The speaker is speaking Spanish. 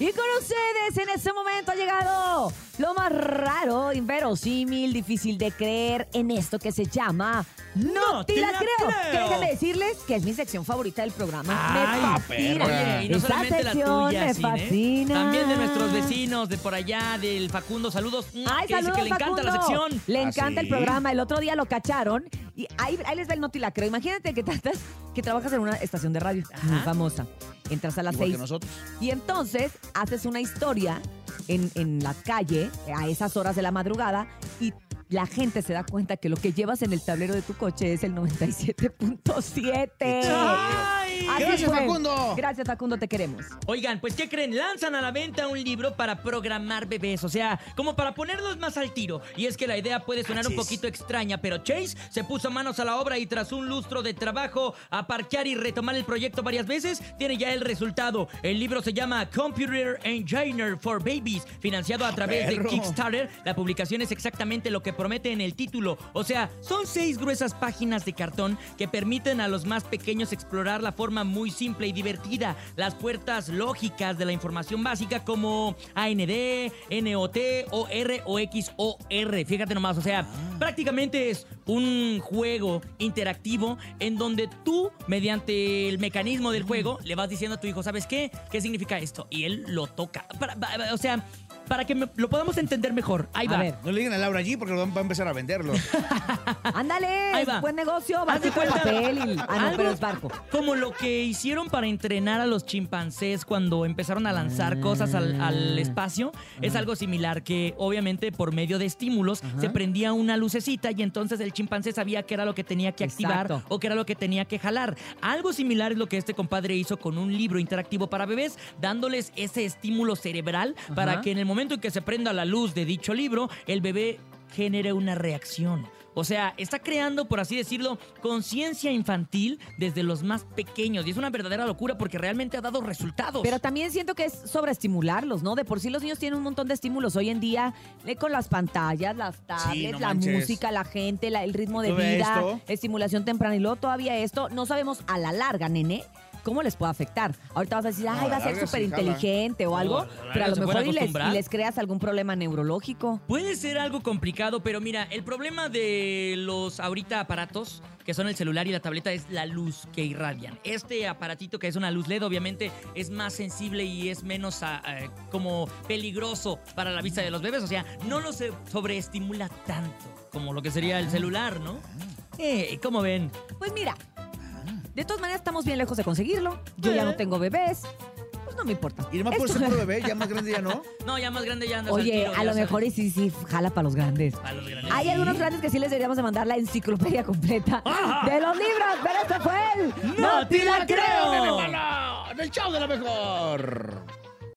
Y con ustedes en este momento ha llegado lo más raro, inverosímil, difícil de creer en esto que se llama No, te la, creo. Que déjenme decirles que es mi sección favorita del programa. Ay, me fascina. Y no Esta solamente la sección tuya, me Cine. fascina. También de nuestros vecinos, de por allá, del Facundo. Saludos. Ay, que dice saludos, que le encanta la sección. Le ¿Ah, encanta el sí? programa. El otro día lo cacharon y ahí, ahí les va el no te la creo. Imagínate que tratas, que trabajas en una estación de radio muy famosa. Entras a las Igual que seis nosotros. y entonces haces una historia en, en la calle a esas horas de la madrugada y la gente se da cuenta que lo que llevas en el tablero de tu coche es el 97.7. Así Gracias, fue. Facundo. Gracias, Facundo, te queremos. Oigan, pues ¿qué creen? Lanzan a la venta un libro para programar bebés, o sea, como para ponerlos más al tiro. Y es que la idea puede sonar un poquito extraña, pero Chase se puso manos a la obra y tras un lustro de trabajo a parquear y retomar el proyecto varias veces, tiene ya el resultado. El libro se llama Computer Engineer for Babies, financiado a través de perro. Kickstarter. La publicación es exactamente lo que promete en el título. O sea, son seis gruesas páginas de cartón que permiten a los más pequeños explorar la forma muy simple y divertida, las puertas lógicas de la información básica como AND, NOT, OR o XOR. Fíjate nomás, o sea, prácticamente es un juego interactivo en donde tú, mediante el mecanismo del juego, le vas diciendo a tu hijo, ¿sabes qué? ¿Qué significa esto? Y él lo toca. O sea, para que me- lo podamos entender mejor. Ahí A va. ver. No le digan a Laura allí porque lo van- va a empezar a venderlo. Ándale, Ahí va. buen negocio, Haz de barquito de cuenta, papel. y- ah, no, algo pero es barco. Como lo que hicieron para entrenar a los chimpancés cuando empezaron a lanzar cosas al, Ah. al espacio, es algo similar que obviamente por medio de estímulos se prendía una lucecita y entonces el chimpancé sabía qué era lo que tenía que activar Exacto. o qué era lo que tenía que jalar. Algo similar es lo que este compadre hizo con un libro interactivo para bebés, dándoles ese estímulo cerebral para Ajá. que en el momento en que se prenda la luz de dicho libro, el bebé genere una reacción. O sea, está creando, por así decirlo, conciencia infantil desde los más pequeños. Y es una verdadera locura porque realmente ha dado resultados. Pero también siento que es sobreestimularlos, ¿no? De por sí los niños tienen un montón de estímulos hoy en día, eh, con las pantallas, las tablets, no la manches. música, la gente, la- el ritmo de ¿Tú ves vida, esto? estimulación temprana y luego todavía esto, no sabemos a la larga, nene. ¿Cómo les puede afectar? Ahorita vas a decir, ay, va a ser súper inteligente o algo, pero a lo mejor y les, acostumbrar. y les creas algún problema neurológico. Puede ser algo complicado, pero mira, el problema de los ahorita aparatos, que son el celular y la tableta, es la luz que irradian. Este aparatito, que es una luz LED, obviamente es más sensible y es menos ah, ah, como peligroso para la vista de los bebés. O sea, no lo sobreestimula tanto como lo que sería el celular, ¿no? Eh, ¿Cómo ven? Pues mira, de todas maneras estamos bien lejos de conseguirlo. Yo ya no tengo bebés. Pues no me importa. Y puede Esto- ser puro bebé, ya más grande ya no. No, ya más grande ya andas al Oye, tiro, a ya lo sabes. mejor y sí, sí, jala para los grandes. A los grandes. Hay algunos grandes que sí les deberíamos de mandar la enciclopedia completa Ajá. de los libros, pero esto fue el ¡No te la creo! ¡No, ¡Del show de la mejor!